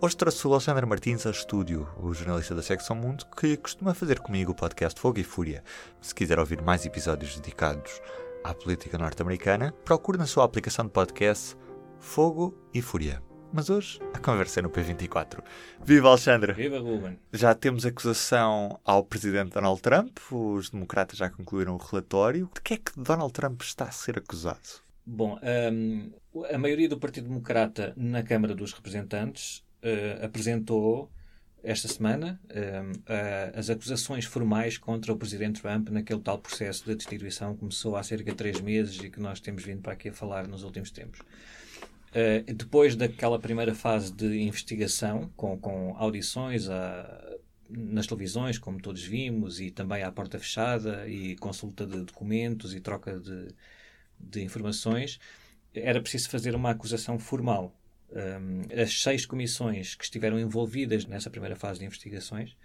Hoje trouxe o Alexandre Martins ao estúdio, o jornalista da Secção Mundo, que costuma fazer comigo o podcast Fogo e Fúria. Se quiser ouvir mais episódios dedicados à política norte-americana, procure na sua aplicação de podcast Fogo e Fúria. Mas hoje a conversa é no P24. Viva Alexandre! Viva Ruben! Já temos acusação ao presidente Donald Trump, os democratas já concluíram o relatório. De que é que Donald Trump está a ser acusado? Bom, um, a maioria do Partido Democrata na Câmara dos Representantes uh, apresentou esta semana uh, as acusações formais contra o presidente Trump naquele tal processo de destituição que começou há cerca de três meses e que nós temos vindo para aqui a falar nos últimos tempos. Uh, depois daquela primeira fase de investigação, com, com audições a, nas televisões, como todos vimos, e também à porta fechada, e consulta de documentos e troca de, de informações, era preciso fazer uma acusação formal um, as seis comissões que estiveram envolvidas nessa primeira fase de investigações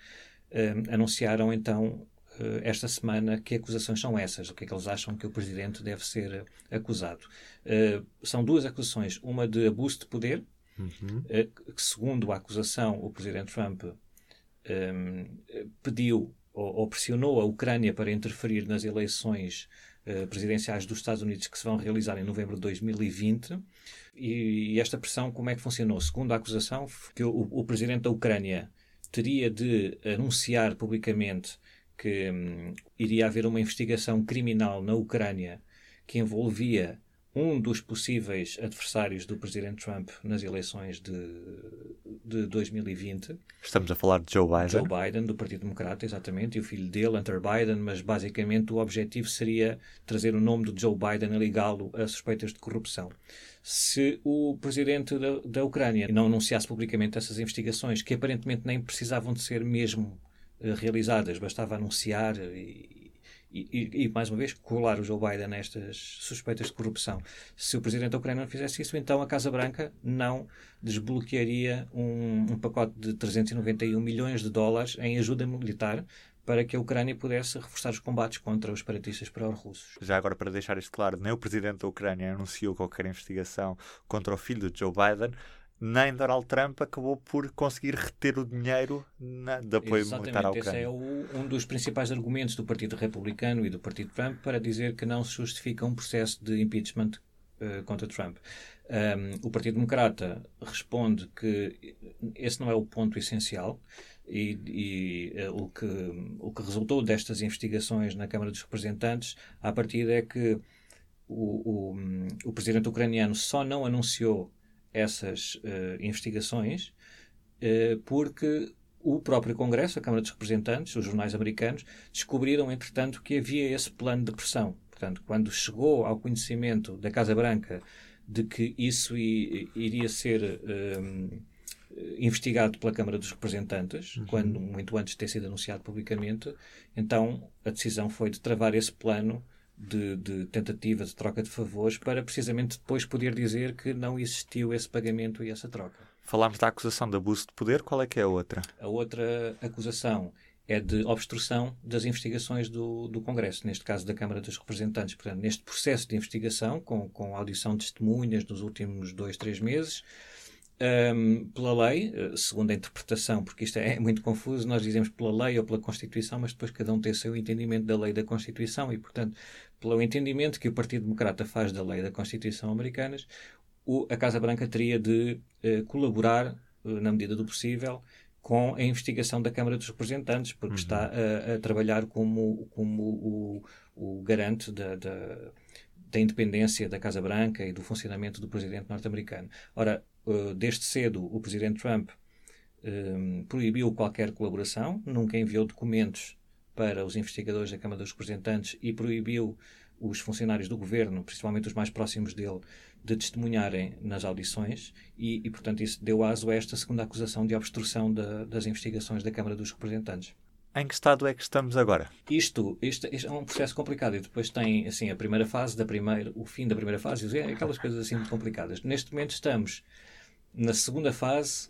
um, anunciaram então uh, esta semana que acusações são essas, o que é que eles acham que o presidente deve ser acusado. Uh, são duas acusações, uma de abuso de poder, uhum. uh, que segundo a acusação o presidente Trump um, pediu ou, ou pressionou a Ucrânia para interferir nas eleições uh, presidenciais dos Estados Unidos que se vão realizar em novembro de 2020. E, e esta pressão, como é que funcionou? Segundo a acusação, que o, o presidente da Ucrânia teria de anunciar publicamente que hum, iria haver uma investigação criminal na Ucrânia que envolvia um dos possíveis adversários do presidente Trump nas eleições de, de 2020. Estamos a falar de Joe Biden. Joe Biden, do Partido Democrata, exatamente, e o filho dele, Hunter Biden, mas basicamente o objetivo seria trazer o nome do Joe Biden e ligá-lo a suspeitas de corrupção. Se o presidente da, da Ucrânia não anunciasse publicamente essas investigações, que aparentemente nem precisavam de ser mesmo uh, realizadas, bastava anunciar e, e, e, mais uma vez, colar o Joe Biden nestas suspeitas de corrupção. Se o presidente da Ucrânia não fizesse isso, então a Casa Branca não desbloquearia um, um pacote de 391 milhões de dólares em ajuda militar para que a Ucrânia pudesse reforçar os combates contra os separatistas pró-russos. Já agora, para deixar isto claro, nem o presidente da Ucrânia anunciou qualquer investigação contra o filho de Joe Biden nem Donald Trump acabou por conseguir reter o dinheiro na, de apoio Exatamente, militar à Ucrânia. Esse é o, um dos principais argumentos do Partido Republicano e do Partido Trump para dizer que não se justifica um processo de impeachment uh, contra Trump. Um, o Partido Democrata responde que esse não é o ponto essencial e, e uh, o, que, o que resultou destas investigações na Câmara dos Representantes, à partida, é que o, o, o presidente ucraniano só não anunciou essas uh, investigações uh, porque o próprio Congresso, a Câmara dos Representantes, os jornais americanos, descobriram, entretanto, que havia esse plano de pressão. Portanto, quando chegou ao conhecimento da Casa Branca de que isso iria ser um, eh, investigado pela Câmara dos Representantes, uhum. quando muito antes de ter sido anunciado publicamente, então a decisão foi de travar esse plano de, de, tentativa de troca de favores para precisamente depois poder dizer que não existiu esse pagamento e essa troca. Falámos da acusação de abuso de poder, qual é que é a outra? A outra acusação é de obstrução das investigações do, do Congresso, neste caso da Câmara dos Representantes. Portanto, neste processo de investigação, com, com audição de testemunhas nos últimos dois, três meses, um, pela lei, eh, segundo a interpretação, porque isto é muito confuso, nós dizemos pela lei ou pela Constituição, mas depois cada um tem o seu entendimento da lei da Constituição e, portanto, pelo entendimento que o Partido Democrata faz da lei da Constituição americanas, o, a Casa Branca teria de uh, colaborar, uh, na medida do possível, com a investigação da Câmara dos Representantes, porque uhum. está a, a, trabalhar como, como o, o garante da, da, da independência da Casa Branca e do funcionamento do presidente norte-americano. Ora, uh, desde cedo o presidente Trump um, proibiu qualquer colaboração, nunca enviou documentos para os investigadores da Câmara dos Representantes e proibiu os funcionários do governo, principalmente os mais próximos dele, de testemunharem nas audições e, e portanto, isso deu aso a esta segunda acusação de obstrução da, das investigações da Câmara dos Representantes. Em que estado é que estamos agora? Isto, isto, isto, é um processo complicado e depois tem assim a primeira fase da primeira, o fim da primeira fase, aquelas coisas assim muito complicadas. Neste momento estamos na segunda fase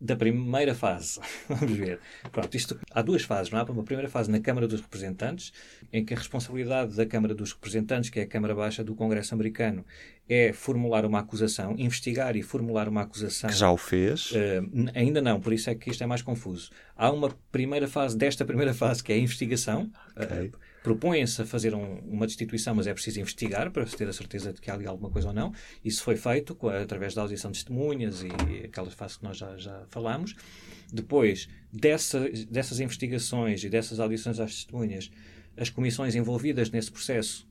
da primeira fase. Vamos ver. Pronto, isto, há duas fases, não há? Uma primeira fase na Câmara dos Representantes, em que a responsabilidade da Câmara dos Representantes, que é a Câmara Baixa do Congresso americano, é formular uma acusação, investigar e formular uma acusação. Que já o fez? Uh, ainda não, por isso é que isto é mais confuso. Há uma primeira fase, desta primeira fase, que é a investigação. Okay. Uh, propõem-se a fazer um, uma destituição, mas é preciso investigar para ter a certeza de que há ali alguma coisa ou não. Isso foi feito através da audição de testemunhas e aquelas fases que nós já, já falámos. Depois dessa, dessas investigações e dessas audições às testemunhas, as comissões envolvidas nesse processo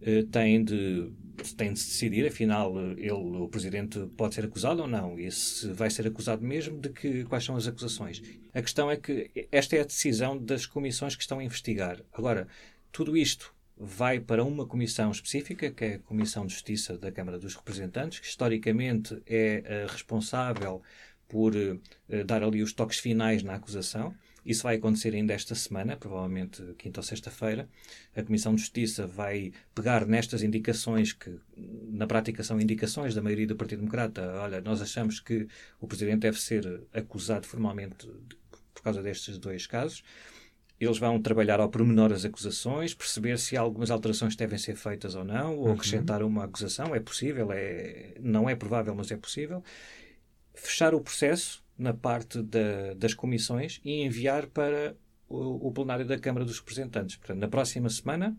eh, têm, de, de decidir, afinal, ele, o Presidente pode ser acusado ou não, e se vai ser acusado mesmo, de que, quais são as acusações. A questão é que esta é a decisão das comissões que estão a investigar. Agora, tudo isto vai para uma comissão específica, que é a Comissão de Justiça da Câmara dos Representantes, que historicamente é uh, responsável por uh, dar ali os toques finais na acusação. Isso vai acontecer ainda esta semana, provavelmente quinta ou sexta-feira. A Comissão de Justiça vai pegar nestas indicações, que na prática são indicações da maioria do Partido Democrata. Olha, nós achamos que o Presidente deve ser acusado formalmente por causa destes dois casos. Eles vão trabalhar ao pormenor as acusações, perceber se algumas alterações devem ser feitas ou não, ou uhum. acrescentar uma acusação. É possível, é, não é provável, mas é possível. Fechar o processo na parte da, das comissões e enviar para o, o, plenário da Câmara dos Representantes. Portanto, na próxima semana,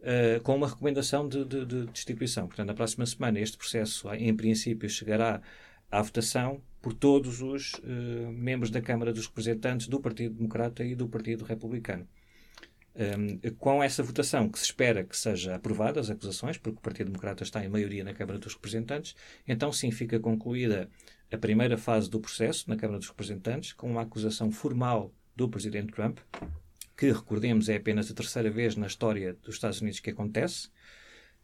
uh, com uma recomendação de, de, de destituição. Portanto, na próxima semana, este processo, em princípio, chegará à votação por todos os uh, membros da Câmara dos Representantes do Partido Democrata e do Partido Republicano. Um, com essa votação que se espera que seja aprovada as acusações, porque o Partido Democrata está em maioria na Câmara dos Representantes, então sim fica concluída a primeira fase do processo na Câmara dos Representantes, com uma acusação formal do Presidente Trump, que, recordemos, é apenas a terceira vez na história dos Estados Unidos que acontece.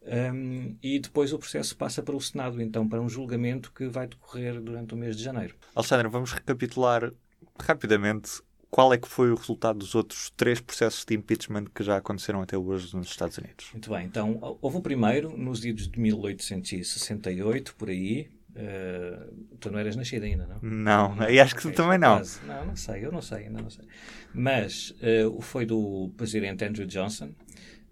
Um, e depois o processo passa para o Senado, então, para um julgamento que vai decorrer durante o mês de janeiro. Alexandre, vamos recapitular rapidamente qual é que foi o resultado dos outros três processos de impeachment que já aconteceram até hoje nos Estados Unidos? Muito bem, então houve o primeiro nos idos de 1868, por aí. Uh, tu não eras nascido ainda, não? Não, não e acho que tu também não. Não, não sei, eu não sei, ainda não sei. Mas uh, foi do presidente Andrew Johnson,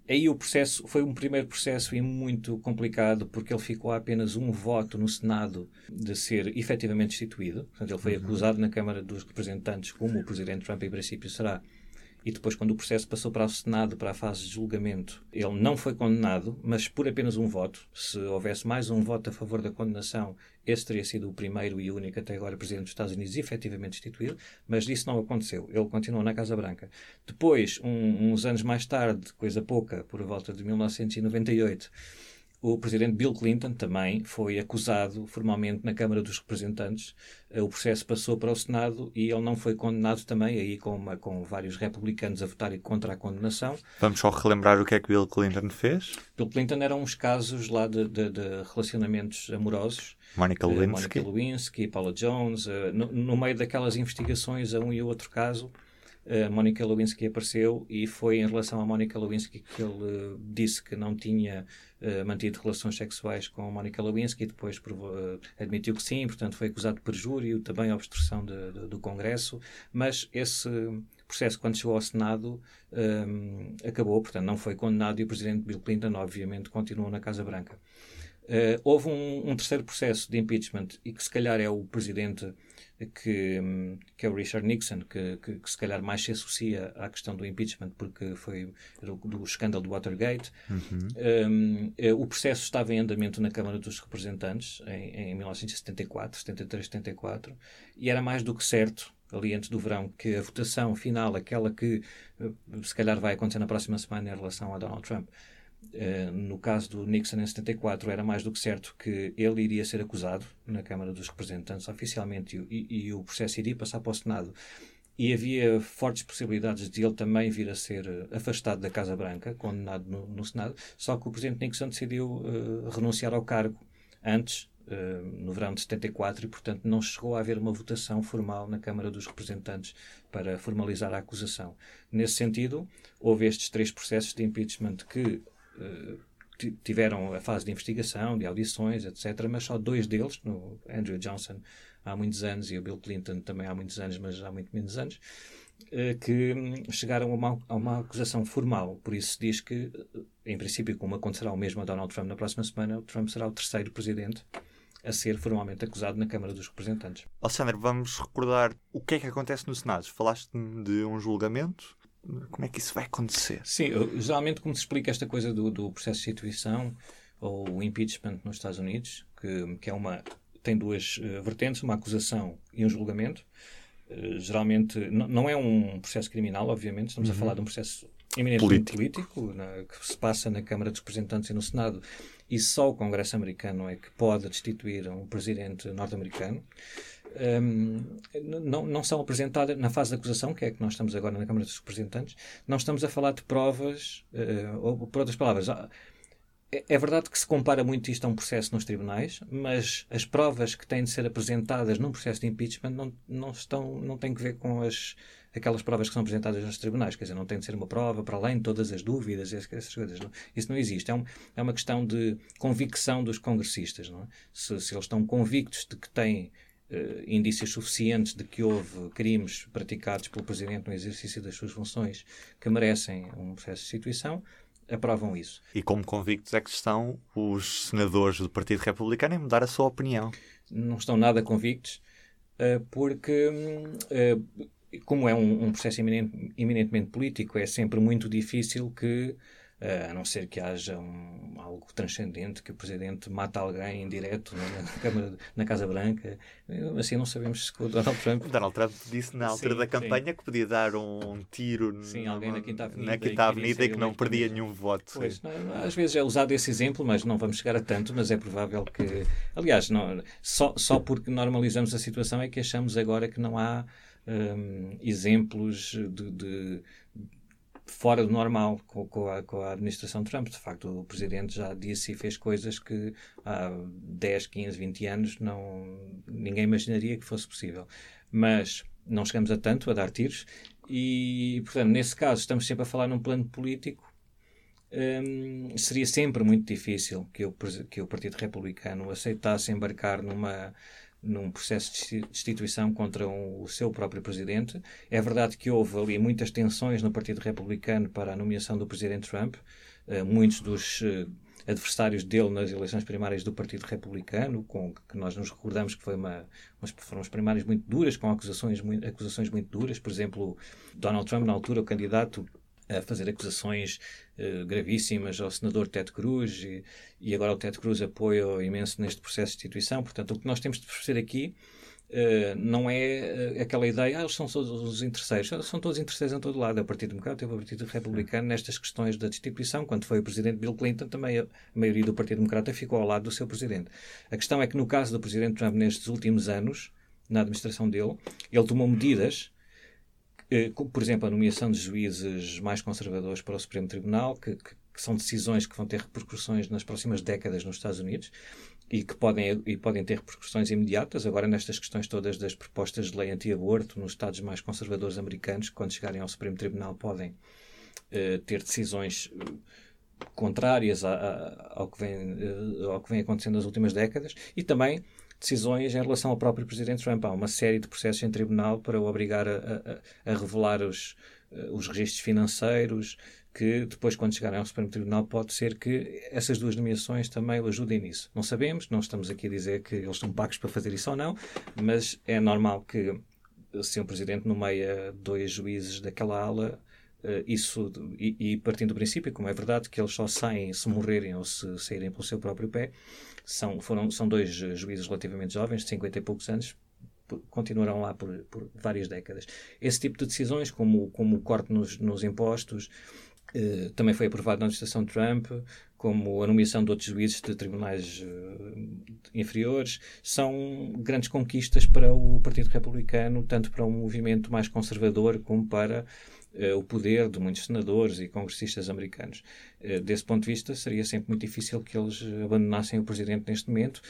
Aí o processo foi um primeiro processo e muito complicado porque ele ficou a apenas um voto no Senado de ser efetivamente destituído. Portanto, ele foi uhum. acusado na Câmara dos Representantes, como o Presidente Trump em princípio será, e depois, quando o processo passou para o Senado, para a fase de julgamento, ele não foi condenado, mas por apenas um voto. Se houvesse mais um voto a favor da condenação, esse teria sido o primeiro e único até agora presidente dos Estados Unidos efetivamente destituído, mas isso não aconteceu. Ele continuou na Casa Branca. Depois, um, uns anos mais tarde, coisa pouca, por volta de 1998, o presidente Bill Clinton também foi acusado formalmente na Câmara dos Representantes. Eh, o processo passou para o Senado e ele não foi condenado também, aí com, uma, com vários republicanos a votarem contra a condenação. Vamos só relembrar o que é que Bill Clinton fez? Bill Clinton eram uns casos lá de, de, de relacionamentos amorosos. Monica Lewinsky. Uh, Monica Lewinsky, Paula Jones. Uh, no, no meio daquelas investigações a um e outro caso, a Monica Lewinsky apareceu e foi em relação à Monica Lewinsky que ele uh, disse que não tinha uh, mantido relações sexuais com a Monica Lewinsky e depois uh, admitiu que sim, portanto foi acusado de perjúrio, também obstrução de, de, do Congresso, mas esse processo, quando chegou ao Senado, um, acabou, portanto não foi condenado e o presidente Bill Clinton, obviamente, continuou na Casa Branca. houve um, um terceiro processo de impeachment e que se calhar é o presidente que, que é o Richard Nixon, que, que, que, se calhar mais se associa à questão do impeachment, porque foi do, do escândalo do Watergate. Uhum. Um, eh, o processo estava em andamento na Câmara dos Representantes em, em 1974, 73, 74, e era mais do que certo ali antes do verão, que a votação final, aquela que eh, se calhar vai acontecer na próxima semana em relação a Donald Trump, Uh, no caso do Nixon em 74, era mais do que certo que ele iria ser acusado na Câmara dos Representantes oficialmente e, e, e, o processo iria passar para o Senado. E havia fortes possibilidades de ele também vir a ser eh, afastado da Casa Branca, condenado no, no Senado, só que o Presidente Nixon decidiu uh, renunciar ao cargo antes, uh, no verão de 74, e portanto não chegou a haver uma votação formal na Câmara dos Representantes para formalizar a acusação. Nesse sentido, houve estes três processos de impeachment que tiveram a fase de investigação, de audições, etc., mas só dois deles, no Andrew Johnson há muitos anos e o Bill Clinton também há muitos anos, mas há muito menos anos, eh, que chegaram a uma, a uma acusação formal. Por isso diz que, eh, em princípio, como acontecerá o mesmo a Donald Trump na próxima semana, o Trump será o terceiro presidente a ser formalmente acusado na Câmara dos Representantes. Alexandre, vamos recordar o que é que acontece no Senado. Falaste de um julgamento. Como é que isso vai acontecer? Sim, geralmente como se explica esta coisa do, do processo de instituição ou o impeachment nos Estados Unidos, que, que é uma tem duas uh, vertentes, uma acusação e um julgamento. Uh, geralmente não é um processo criminal, obviamente, estamos uhum. a falar de um processo eminentemente político, político na, que se passa na Câmara dos Representantes e no Senado, e só o Congresso americano é que pode destituir um presidente norte-americano um, não, não são apresentadas na fase de acusação, que é que nós estamos agora na Câmara dos Representantes, não estamos a falar de provas, uh, ou por outras palavras, é, é verdade que se compara muito isto a um processo nos tribunais, mas as provas que têm de ser apresentadas num processo de impeachment não, não, estão, não têm que ver com as, aquelas provas que são apresentadas nos tribunais. Quer dizer, não tem de ser uma prova para além de todas as dúvidas, essas coisas. Não. Isso não existe. É, um, é uma questão de convicção dos congressistas. É? se, se eles estão convictos de que têm uh, indícios suficientes de que houve crimes praticados pelo Presidente no exercício das suas funções que merecem um processo de instituição, aprovam isso. E como convictos é que estão os senadores do Partido Republicano em mudar a sua opinião? Não estão nada convictos, uh, porque, uh, como é um, um processo eminentemente político, é sempre muito difícil que a não ser que haja um, algo transcendente, que o Presidente mata alguém em direto é? na, Câmara, na Casa Branca. Assim, não sabemos se o Donald Trump... O Donald Trump disse na altura sim, da campanha sim. que podia dar um tiro sim, alguém na Quinta Avenida, na Quinta Avenida e que não perdia nenhum voto. Pois, não, às vezes é usado esse exemplo, mas não vamos chegar a tanto, mas é provável que... Aliás, não, só, só porque normalizamos a situação é que achamos agora que não há um, exemplos de, de fora do normal com, com, a, com, a, administração Trump. De facto, o presidente já disse e fez coisas que há 10, 15, 20 anos não, ninguém imaginaria que fosse possível. Mas não chegamos a tanto, a dar tiros, e, portanto, nesse caso, estamos sempre a falar num plano político. Hum, seria sempre muito difícil que o, que o Partido Republicano aceitasse embarcar numa num processo de destituição contra um, o seu próprio presidente. É verdade que houve ali muitas tensões no Partido Republicano para a nomeação do presidente Trump. Uh, muitos dos uh, adversários dele nas eleições primárias do Partido Republicano, com que nós nos recordamos que foi uma, foram as primárias muito duras, com acusações acusações muito duras. Por exemplo, Donald Trump, na altura, o candidato a fazer acusações uh, gravíssimas ao senador Ted Cruz e, e, agora o Ted Cruz apoia imenso neste processo de instituição. Portanto, o que nós temos de perceber aqui uh, não é uh, aquela ideia, ah, eles são todos os interesseiros. São todos interesseiros em todo lado. É o Partido Democrata e o Partido Republicano nestas questões da destituição. Quando foi o presidente Bill Clinton, também a, maioria do Partido Democrata ficou ao lado do seu presidente. A questão é que no caso do presidente Trump, nestes últimos anos, na administração dele, ele tomou medidas eh, por exemplo, a nomeação de juízes mais conservadores para o Supremo Tribunal, que, que, que, são decisões que vão ter repercussões nas próximas décadas nos Estados Unidos e que podem, e podem ter repercussões imediatas. Agora, nestas questões todas das propostas de lei anti-aborto nos Estados mais conservadores americanos, quando chegarem ao Supremo Tribunal podem uh, ter decisões eh, contrárias a, a, ao, que vem, ao que vem acontecendo nas últimas décadas e também decisões em relação ao próprio Presidente Trump. Há uma série de processos em tribunal para o obrigar a, a, a revelar os, eh, os registros financeiros, que depois, quando chegarem ao Supremo Tribunal, pode ser que essas duas nomeações também o ajudem nisso. Não sabemos, não estamos aqui a dizer que eles estão pagos para fazer isso ou não, mas é normal que, se o Presidente nomeia dois juízes daquela ala, isso, e, e, partindo do princípio, como é verdade, que eles só saem se morrerem ou se saírem pelo seu próprio pé, são, foram, são dois juízes relativamente jovens, de 50 e poucos anos, continuarão lá por, por várias décadas. Esse tipo de decisões, como, como o corte nos, nos impostos, eh, também foi aprovado na administração Trump, como a nomeação de outros juízes de tribunais uh, inferiores, são grandes conquistas para o Partido Republicano, tanto para um movimento mais conservador como para eh, o poder de muitos senadores e congressistas americanos. Eh, desse ponto de vista, seria sempre muito difícil que eles abandonassem o presidente neste momento,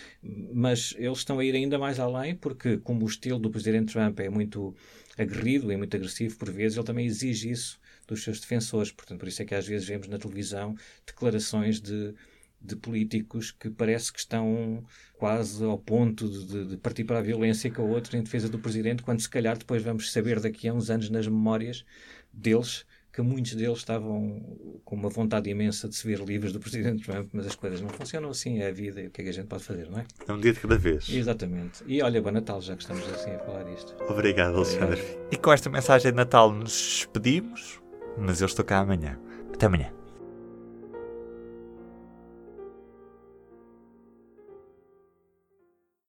mas eles estão a ir ainda mais além, porque, como o estilo do presidente Trump é muito aguerrido e muito agressivo por vezes, ele também exige isso dos seus defensores. Portanto, por isso é que às vezes vemos na televisão declarações de de políticos que parece que estão quase ao ponto de, de, partir para a violência com a outra em defesa do presidente, quando se calhar depois vamos saber daqui a uns anos nas memórias deles que muitos deles estavam com uma vontade imensa de se ver livres do presidente Trump, mas as coisas não funcionam assim, é a vida e o que é que a gente pode fazer, não é? É um dia de cada vez. Exatamente. E olha, bom Natal, já que estamos assim a falar disto. Obrigado, Alexandre. E com esta mensagem de Natal nos despedimos, mas eu estou cá amanhã. Até amanhã.